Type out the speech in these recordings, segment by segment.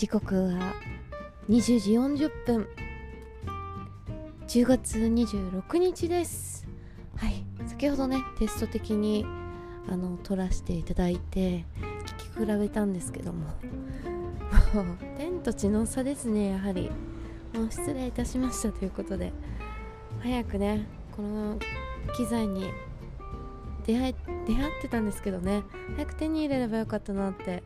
時刻は20時40分。10月26日です。はい。先ほどねテスト的にあの撮らせていただいて聞き比べたんですけども。も う天と地の差ですねやはり。もう失礼いたしましたということで。早くねこの機材に出会出会ってたんですけどね。早く手に入れればよかったなって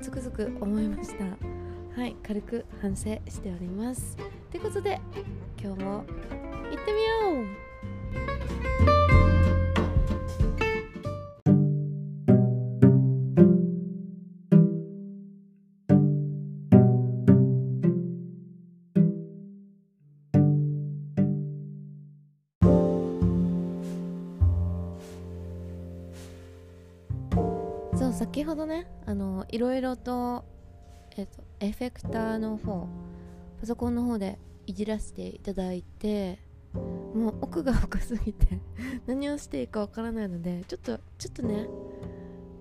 つくづく思いました。はい軽く反省しております。ということで今日も行ってみよう。そう先ほどねあのいろいろと,、えっとエフェクターの方パソコンの方でいじらせていただいてもう奥が深すぎて 何をしていいかわからないのでちょっとちょっとね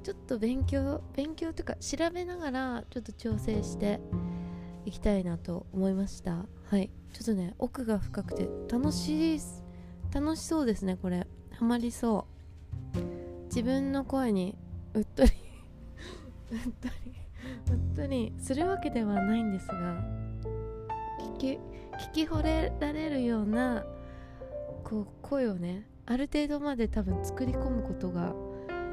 ちょっと勉強勉強というか調べながらちょっと調整していきたいなと思いました。はい。ちょっとね奥が深くて楽しい楽しそうですねこれ。ハマりそう。自分の声にうっとり うっとり。うっとりするわけではないんですが聞き聞き惚れられるようなこう声をねある程度まで多分作り込むことが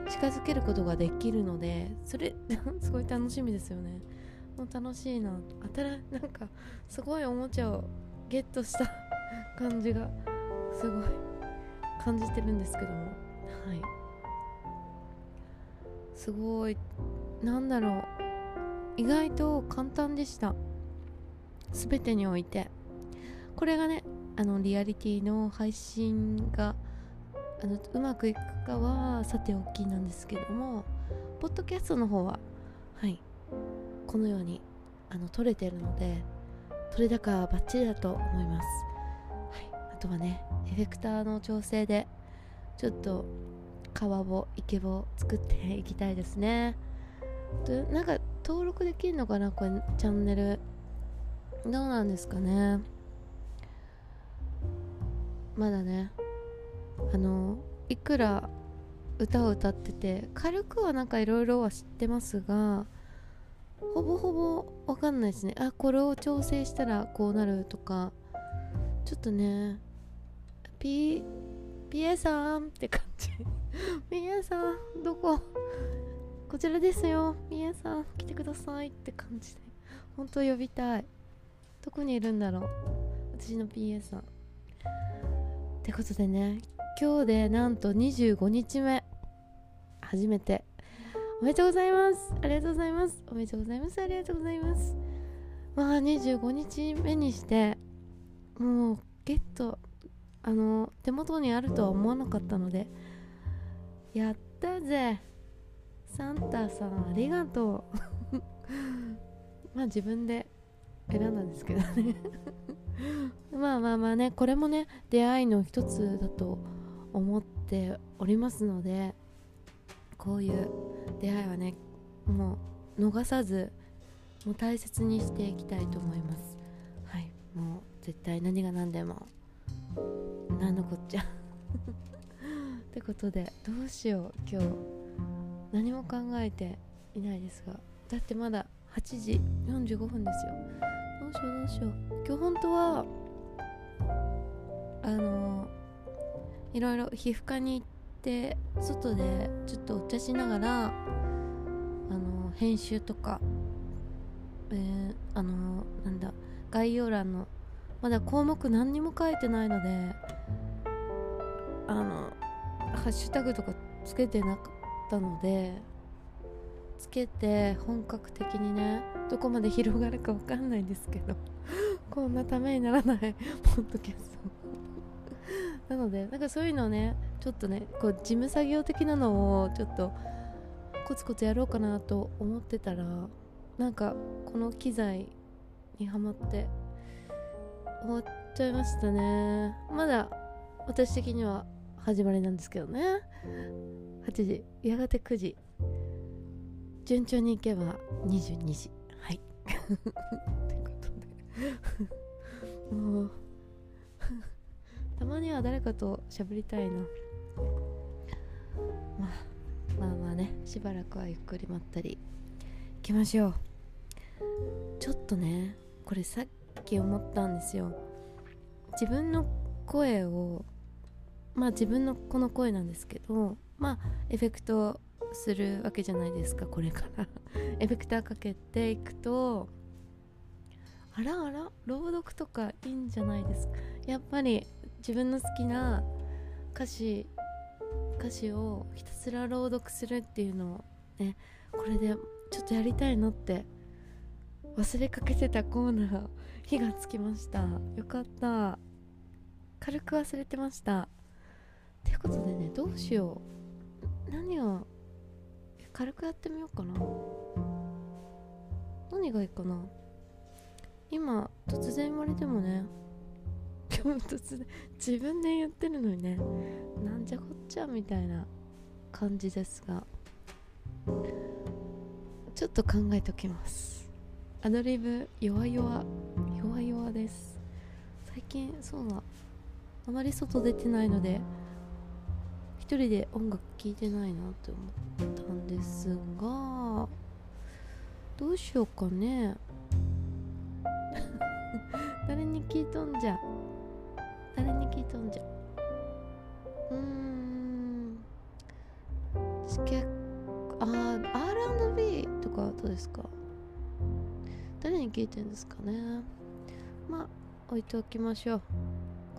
近づけることができるのでそれ すごい楽しみですよね。もう楽しいな。あたらなんかすごいおもちゃをゲットした 感じがすごい感じてるんですけども。はい。すごいなんだろう。意外と簡単でした。全てにおいて。これがねあのリアリティの配信があのうまくいくかはさておきなんですけどもポッドキャストの方ははい。このようにあの撮れてるので撮れ高はバッチリだと思います、はい、あとはねエフェクターの調整でちょっと川をイケボを作っていきたいですね。でなんか登録できるのかな？これチャンネル。どうなんですかね？まだね。あのいくら歌を歌ってて軽くはなんかいろいろは知ってますがほぼほぼわかんないですね。あこれを調整したらこうなるとか。ちょっとね P PA さんって感じ。PA さんどこ？こちらですよ。PA さん来てくださいって感じで。本当呼びたい。どこにいるんだろう。私の PA さん。ってことでね。今日でなんと25日目。初めて。おめでとうございます。ありがとうございます。おめでとうございます。ありがとうございます。まあ25日目にしてもうゲットあの手元にあるとは思わなかったのでやったぜ。サンタさんありがとう。まあ自分で選んだんですけどね。まあまあまあねこれもね出会いの一つだと思っておりますのでこういう出会いはねもう逃さずもう大切にしていきたいと思います。はいもう絶対何が何でも何のこっちゃ。ってことでどうしよう今日。何も考えていないですがだってまだ8時45分ですよ。どうしようどうしよう。今日本当はあのいろいろ皮膚科に行って外でちょっとお茶しながらあの編集とか、えー、あのなんだ概要欄のまだ項目何にも書いてないのであのハッシュタグとかつけてなかったのでつけて本格的にねどこまで広がるか分かんないんですけど こんなためにならないポッドキャスト。なのでなんかそういうのねちょっとねこう事務作業的なのをちょっとコツコツやろうかなと思ってたらなんかこの機材にはまって終わっちゃいましたね。まだ私的には始まりなんですけどね。8時。やがて9時。順調にいけば22時。はい。ってことで。もう。たまには誰かと喋りたいな。まあまあまあね。しばらくはゆっくりまったり。行きましょう。ちょっとねこれさっき思ったんですよ。自分の声をまあ自分のこの声なんですけどまあエフェクトするわけじゃないですかこれから。エフェクターかけていくとあらあら朗読とかいいんじゃないですか。やっぱり自分の好きな歌詞歌詞をひたすら朗読するっていうのをねこれでちょっとやりたいのって忘れかけてたコーナー火がつきました。よかった。軽く忘れてました。ということでねどうしよう。何を軽くやってみようかな。何がいいかな。今突然言われてもね今日突然自分で言ってるのにねなんじゃこっちゃみたいな感じですがちょっと考えておきます。アドリブ弱々弱々です。最近そうだ。あまり外出てないので一人で音楽聴いてないなって思ったんですがどうしようかね。誰に聞いとんじゃ。誰に聞いとんじゃ。うーん。結あー R&B とかどうですか？誰に聞いてんですかね。まあ置いておきましょう。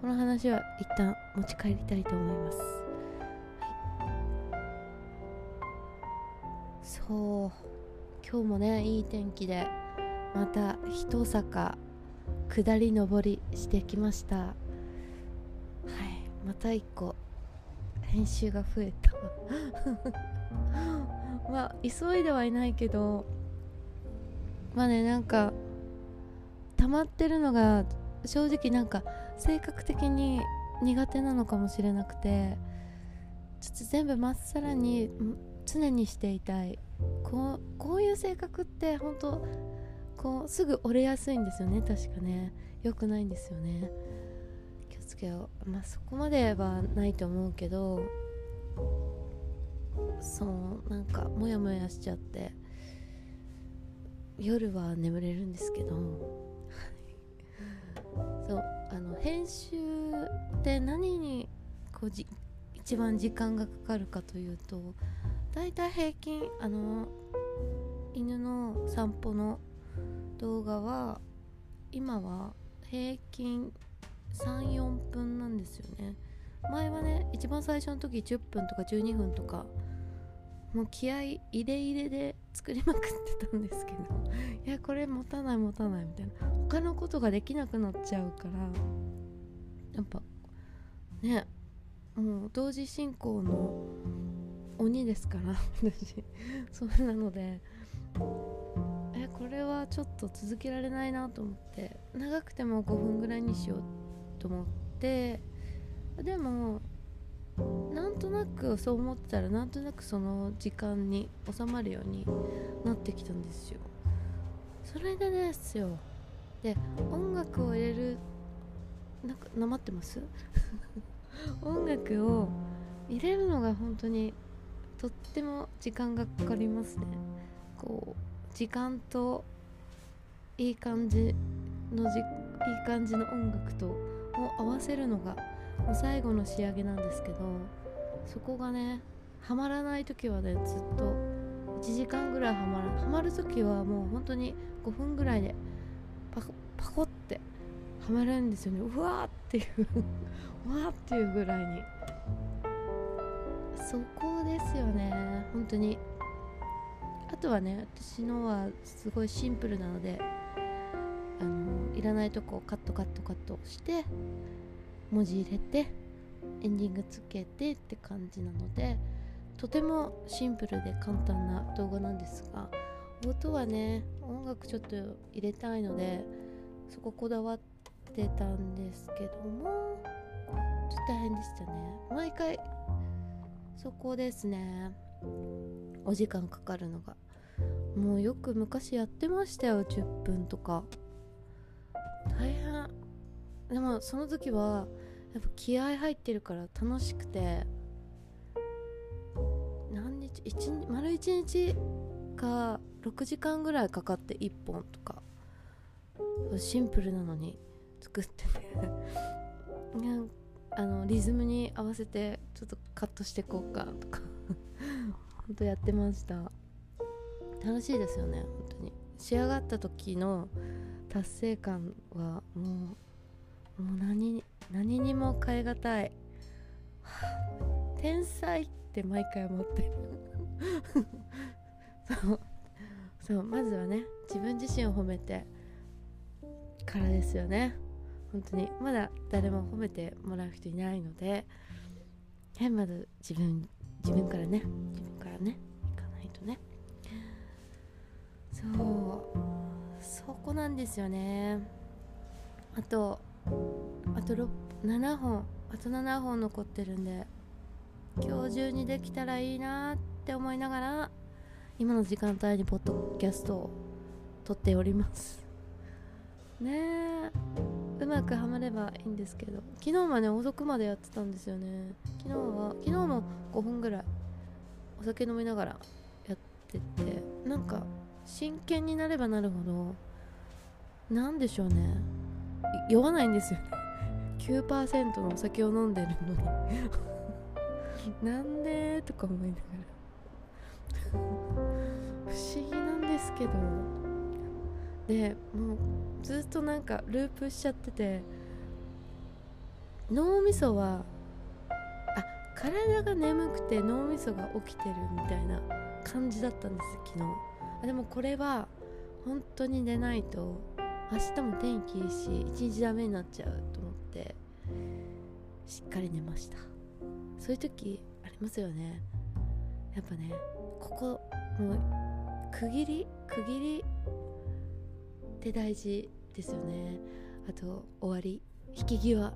この話は一旦持ち帰りたいと思います、そう。今日もねいい天気でまた一坂下り上りしてきました。はいまた一個編集が増えた。まあ急いではいないけどまあねなんか溜まってるのが正直なんか性格的に苦手なのかもしれなくてちょっと全部まっさらに常にしていたい。こうこういう性格って本当こうすぐ折れやすいんですよね。確かね。良くないんですよね。気をつけよう。まあそこまではないと思うけどそうなんかモヤモヤしちゃって夜は眠れるんですけど。そうあの編集って何にこうじ一番時間がかかるかというとだいたい平均あの犬の散歩の動画は今は平均34分なんですよね。前はね一番最初の時10分とか12分とかもう気合い入れ入れで作りまくってたんですけど いやこれ持たない持たないみたいな。他のことができなくなっちゃうからやっぱねもう同時進行の鬼ですから私。それなので。えこれはちょっと続けられないなと思って。長くても5分ぐらいにしようと思って。でもなんとなくそう思ってたらなんとなくその時間に収まるようになってきたんですよ。それでですよ。で音楽を入れるなんかなまってます？音楽を入れるのが本当にとっても時間がかかりますね。こう時間といい感じのじいい感じの音楽とを合わせるのがもう最後の仕上げなんですけどそこがねはまらない時はねずっと1時間ぐらいはまらはまる時はもう本当に5分ぐらいでパコパコってはまるんですよね。うわーっていう うわーっていうぐらいに。そこですよね。本当に。あとはね私のはすごいシンプルなのであのいらないとこをカットカットカットして文字入れてエンディングつけてって感じなのでとてもシンプルで簡単な動画なんですが音はね音楽ちょっと入れたいのでそここだわってたんですけどもちょっと大変でしたね。毎回そこですね。お時間かかるのが。もうよく昔やってましたよ。10分とか。大変。でもその時はやっぱ気合入ってるから楽しくて。何日一日丸1日か6時間ぐらいかかって1本とか。シンプルなのに作ってて。あのリズムに合わせてちょっとカットしていこうかとか。ほんとやってました。楽しいですよね本当に。仕上がった時の達成感はもうもう何何にも変え難い、天才って毎回思ってる。そう。そうまずはね自分自身を褒めてからですよね。本当にまだ誰も褒めてもらう人いないのでまず自分自分からね自分からねいかないとね。そうそこなんですよね。あとあと7本あと7本残ってるんで今日中にできたらいいなって思いながら今の時間帯にポッドキャストを撮っております。ねえ。うまくはまればいいんですけど昨日まで遅くまでやってたんですよね。昨日は昨日も5分ぐらいお酒飲みながらやっててなんか真剣になればなるほど何でしょうね。酔わないんですよね。9%のお酒を飲んでるのに。なんでとか思いながら。不思議なんですけど。でもうずっとなんかループしちゃってて脳みそはあ体が眠くて脳みそが起きてるみたいな感じだったんです昨日。あでもこれは本当に寝ないと明日も天気いいし一日ダメになっちゃうと思ってしっかり寝ました。そういう時ありますよね。やっぱねここもう区切り区切りって大事ですよね。あと終わり。引き際。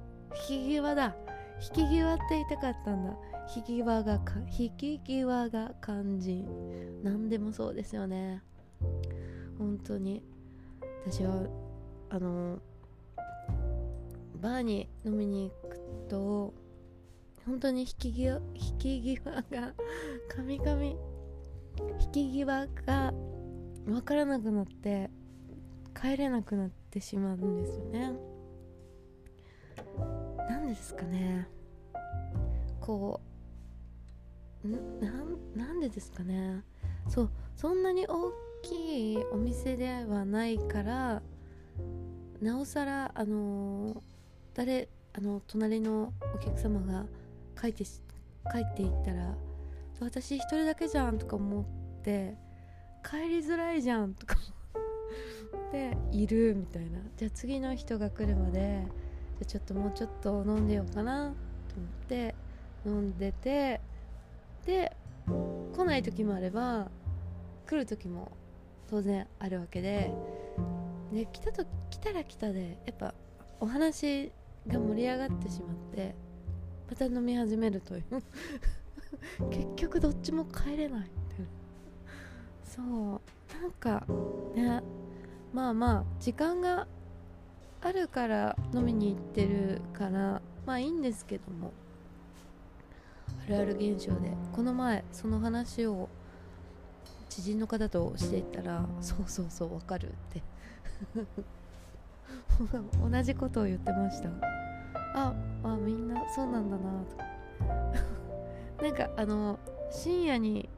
引き際だ。引き際って言いたかったんだ。引き際がか引き際が肝心。何でもそうですよね。本当に。私はあのバーに飲みに行くと本当に引き際引き際がカミカミ引き際が分からなくなって帰れなくなってしまうんですよね。なんですかね。こうんなんでですかね。そうそんなに大きいお店ではないからなおさらあの、誰あの隣のお客様が帰って帰っていったら私一人だけじゃんとか思って帰りづらいじゃんとかでいるみたいな。じゃあ次の人が来るまでじゃちょっともうちょっと飲んでようかなと思って飲んでてで来ない時もあれば来る時も当然あるわけでで来たと来たら来たでやっぱお話が盛り上がってしまってまた飲み始めるという。結局どっちも帰れないみたいなそう。なんかねまあまあ時間があるから飲みに行ってるからまあいいんですけども。あるある現象で。この前その話を知人の方としていったら「そうそうそうわかる」って。同じことを言ってました。ああみんなそうなんだな。と なんかあの深夜に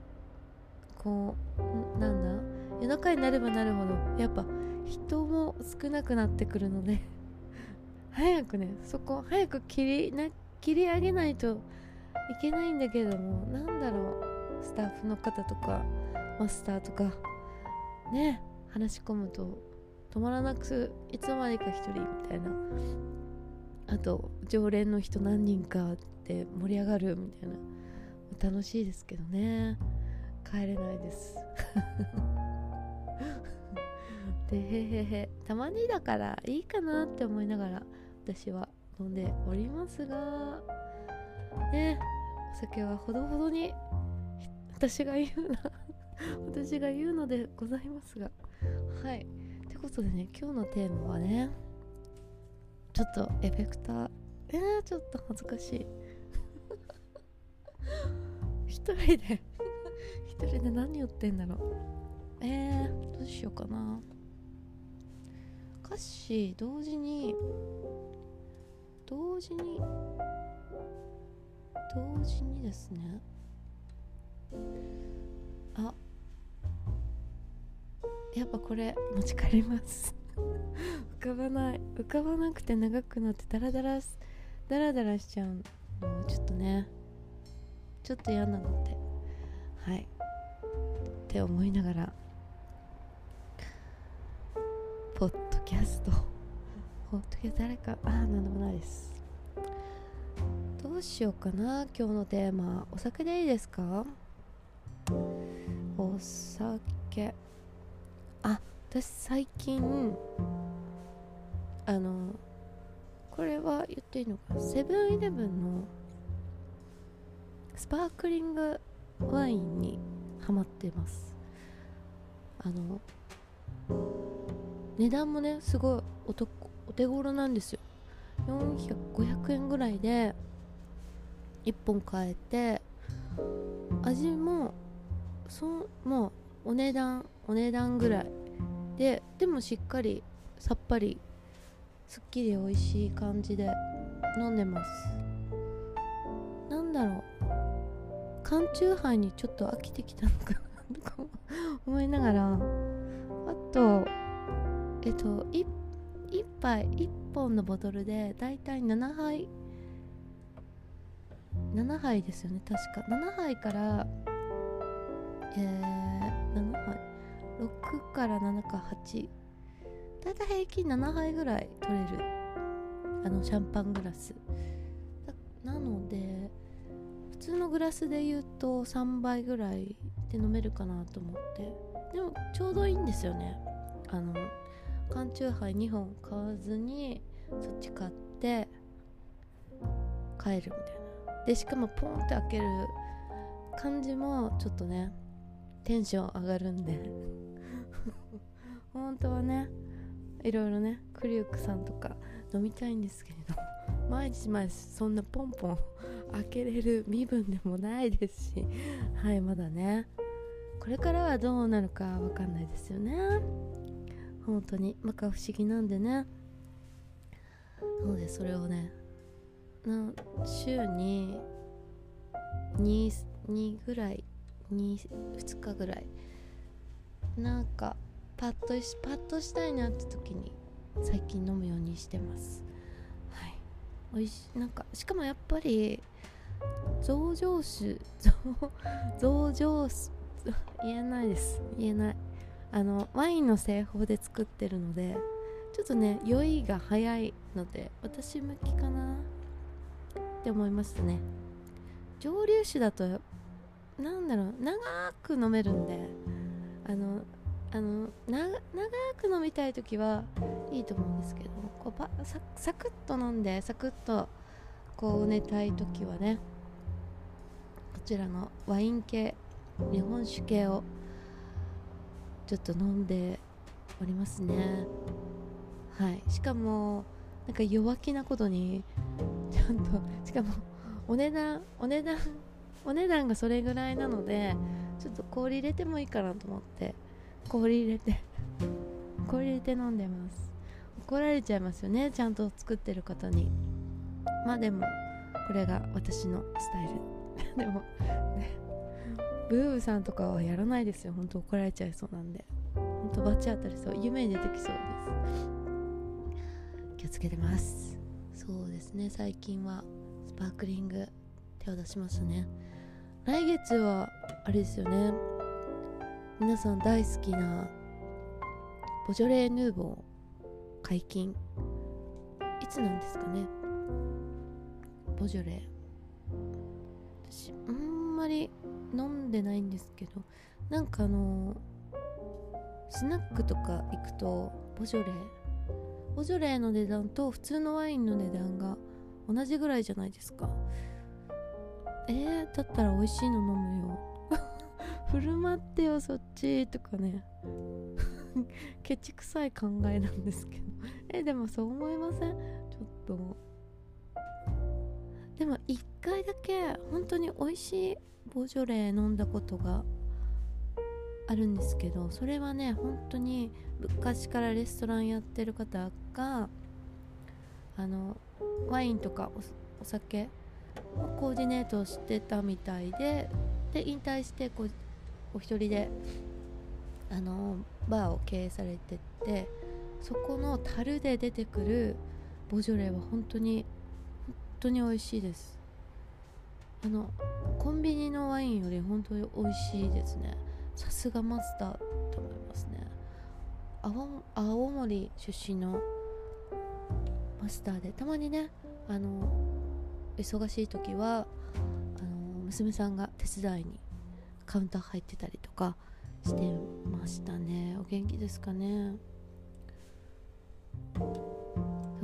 こうなんだ？夜中になればなるほどやっぱ人も少なくなってくるので 早くねそこ早く切りな切り上げないといけないんだけどもなんだろうスタッフの方とかマスターとかね話し込むと止まらなくいつの間にか1人みたいな。あと常連の人何人かって盛り上がるみたいな。楽しいですけどね。帰れないです。でへへへたまにだからいいかなって思いながら私は飲んでおりますがねお酒はほどほどに私が言うな 私が言うのでございますがはい。ってことでね今日のテーマはねちょっとエフェクターえー、ちょっと恥ずかしい。一人で一人で何言ってんだろう。えー、どうしようかな。歌詞同時に同時に同時にですね。あ。やっぱこれ持ち帰ります。浮かばない。浮かばなくて長くなってダラダラダラダラしちゃうのちょっとね。ちょっと嫌なので。はい。って思いながら。ポッキャスト。ポッドキャスト誰か。ああなんでもないです。どうしようかな。今日のテーマ。お酒でいいですか？お酒。あ私最近あのこれは言っていいのかセブンイレブンのスパークリングワインにハマってます。あの値段もねすごいおとお手頃なんですよ。400500円ぐらいで1本買えて味もそもうお値段お値段ぐらいででもしっかりさっぱりすっきり美味しい感じで飲んでます。なんだろう。缶チューハイにちょっと飽きてきたのかなとか思いながら。あとえっと 1, 杯1本のボトルでだいたい7杯。7杯ですよね確か。7杯からえー、7杯。6から7か8だいたい平均7杯ぐらい取れる。あのシャンパングラス。なので普通のグラスで言うと3杯ぐらいで飲めるかなと思って。でもちょうどいいんですよね。あの缶チューハイ2本買わずにそっち買って帰るみたいな。でしかもポンって開ける感じもちょっとねテンション上がるんで。本当はねいろいろねクリュックさんとか飲みたいんですけれど毎日毎日そんなポンポン開けれる身分でもないですし。はいまだね。これからはどうなるかわかんないですよね。本当に。まか不思議なんでね。なのでそれをねな週に 2, 2ぐらい 2, 2日ぐらい。なんかパッとしパッとしたいなって時に最近飲むようにしてます。はい。おいしなんかしかもやっぱり増上酒増上酒言えないです。言えない。あのワインの製法で作ってるのでちょっとね酔いが早いので私向きかなって思いましたね。蒸留酒だとなんだろう長く飲めるんであのあの長く飲みたい時はいいと思うんですけどこうササクッと飲んでサクッとこう寝たい時はねこちらのワイン系日本酒系をちょっと飲んでおりますね。はい。しかもなんか弱気なことにちゃんとしかもお値段お値段お値段がそれぐらいなのでちょっと氷入れてもいいかなと思って氷入れて 氷入れて飲んでます。怒られちゃいますよねちゃんと作ってる方に。まあでもこれが私のスタイル。でもね。ブーブさんとかはやらないですよ。本当怒られちゃいそうなんで。本当バチ当たりそう。夢に出てきそうです。気をつけてます。そうですね。最近はスパークリング手を出しましたね。来月はあれですよね。皆さん大好きなボジョレーヌーボー解禁。いつなんですかね。ボジョレー。私あんまり飲んでないんですけどなんかあのスナックとか行くとボジョレー。ボジョレーの値段と普通のワインの値段が同じぐらいじゃないですか。えー、だったら美味しいの飲むよ。振る舞ってよそっちとかね。ケチくさい考えなんですけど。えでもそう思いません？ちょっと。でも一回だけ本当に美味しいボジョレー飲んだことがあるんですけどそれはね本当に昔からレストランやってる方があのワインとかお酒コーディネートしてたみたいでで引退してこうお一人であのバーを経営されててそこの樽で出てくるボジョレーは本当に本当に美味しいです。あのコンビニのワインより本当に美味しいですね。さすがマスターと思いますね。青森出身のマスターでたまにねあの忙しい時はあの娘さんが手伝いにカウンター入ってたりとかしてましたね。お元気ですかね。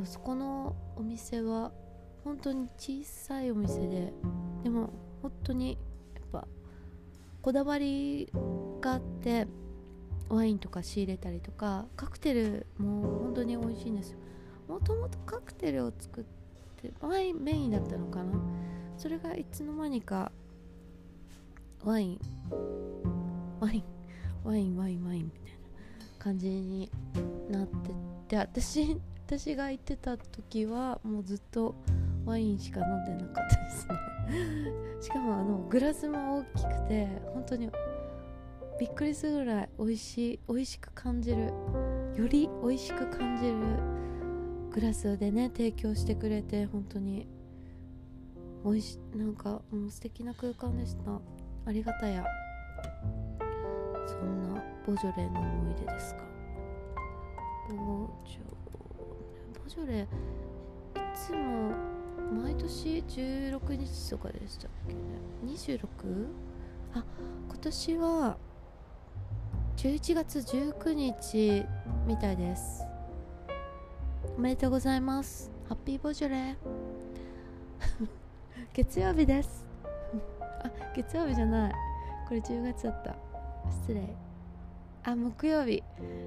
そこのお店は本当に小さいお店ででも本当にやっぱこだわりがあってワインとか仕入れたりとかカクテルも本当に美味しいんですよ。もともとカクテルを作ってワインメインだったのかな？それがいつの間にかワインワインワインワインワインみたいな感じになってて私私が行ってた時はもうずっとワインしか飲んでなかったですね。しかもあのグラスも大きくて本当にびっくりするぐらい美味しい美味しく感じるより美味しく感じるグラスでね提供してくれて本当に美味しなんかもう素敵な空間でした。ありがたやそんなボジョレの思い出ですか。ボジョボジョレいつも毎年16日とかでしたっけね。26? あ今年は11月19日みたいです。おめでとうございます。ハッピーボジョレ。ー 月曜日です。あ月曜日じゃない。これ10月だった。失礼。あ木曜日。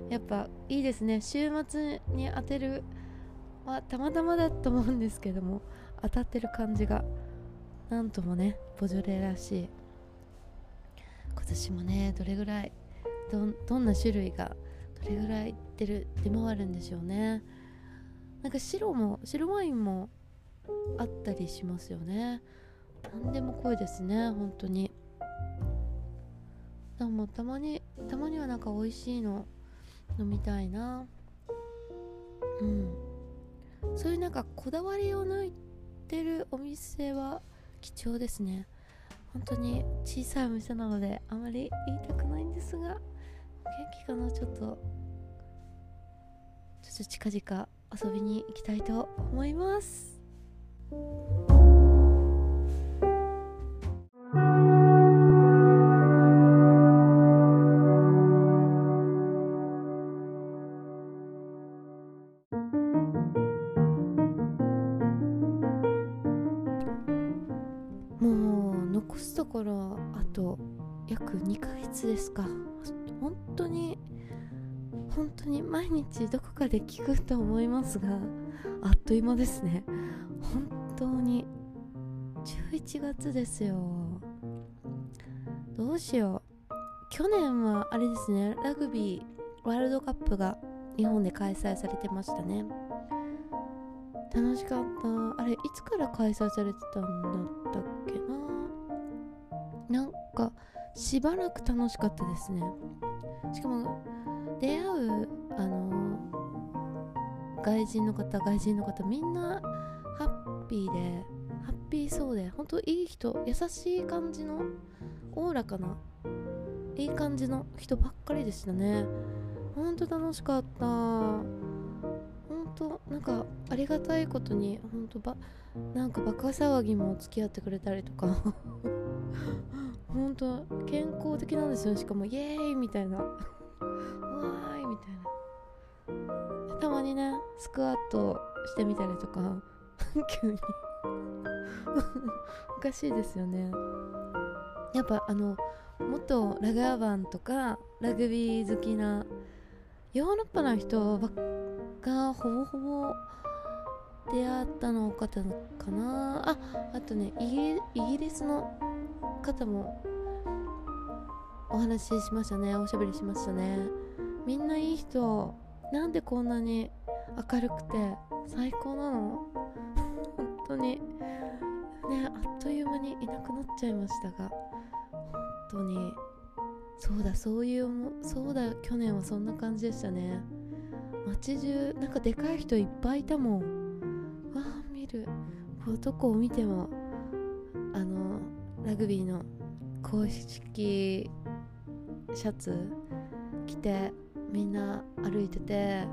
やっぱいいですね。週末に当てるはたまたまだと思うんですけども当たってる感じがなんともねボジョレらしい。今年もねどれぐらいどどんな種類がどれぐらい出る出回るんでしょうね。なんか白も白ワインもあったりしますよね。何でも濃いですね本当に。でもたまにたまにはなんか美味しいの飲みたいな。うん。そういうなんかこだわりを抜いてるお店は貴重ですね。本当に小さいお店なのであまり言いたくないんですが元気かな？ちょっと。ちょっと近々遊びに行きたいと思います。で聞くと思いますがあっという間ですね。本当に11月ですよ。どうしよう。去年はあれですねラグビーワールドカップが日本で開催されてましたね。楽しかった。あれいつから開催されてたんだったっけな。なんかしばらく楽しかったですね。しかも出会う外人の方外人の方みんなハッピーでハッピーそうで本当いい人優しい感じのおおらかないい感じの人ばっかりでしたね。ほんと楽しかった。ほんとなんかありがたいことにほんとばなんかバカ騒ぎも付き合ってくれたりとか。ほんと健康的なんですよ。しかもイエーイみたいな。わーいみたいな。たまにねスクワットしてみたりとか 急に。おかしいですよね。やっぱあの元ラガーバンとかラグビー好きなヨーロッパの人がほぼほぼ出会ったの方かな。ああとねイギリスの方もお話ししましたね。おしゃべりしましたね。みんないい人なんでこんなに明るくて最高なの。本当に。ねあっという間にいなくなっちゃいましたが。本当に。そうだそういうそうだ去年はそんな感じでしたね。街中なんかでかい人いっぱいいたもん。わあ見る。どこを見てもあのラグビーの公式シャツ着てみんな歩いてて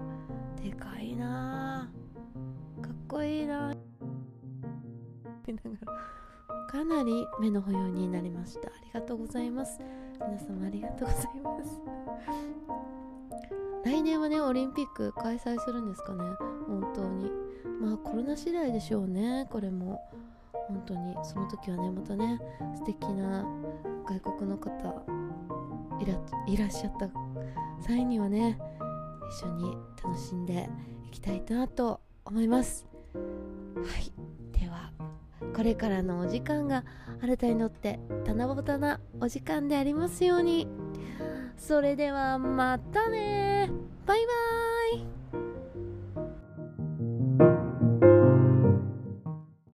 でかいな。かっこいいな。見ながら。かなり目の保養になりました。ありがとうございます。皆様ありがとうございます。来年はねオリンピック開催するんですかね。本当に。まあコロナ次第でしょうね。これも。本当に。その時はねまたね素敵な外国の方いらいらっしゃった際にはね一緒に楽しんでいきたいなと思います。はい。ではこれからのお時間が新たに乗って七夕なお時間でありますように。それではまたねバイバーイ。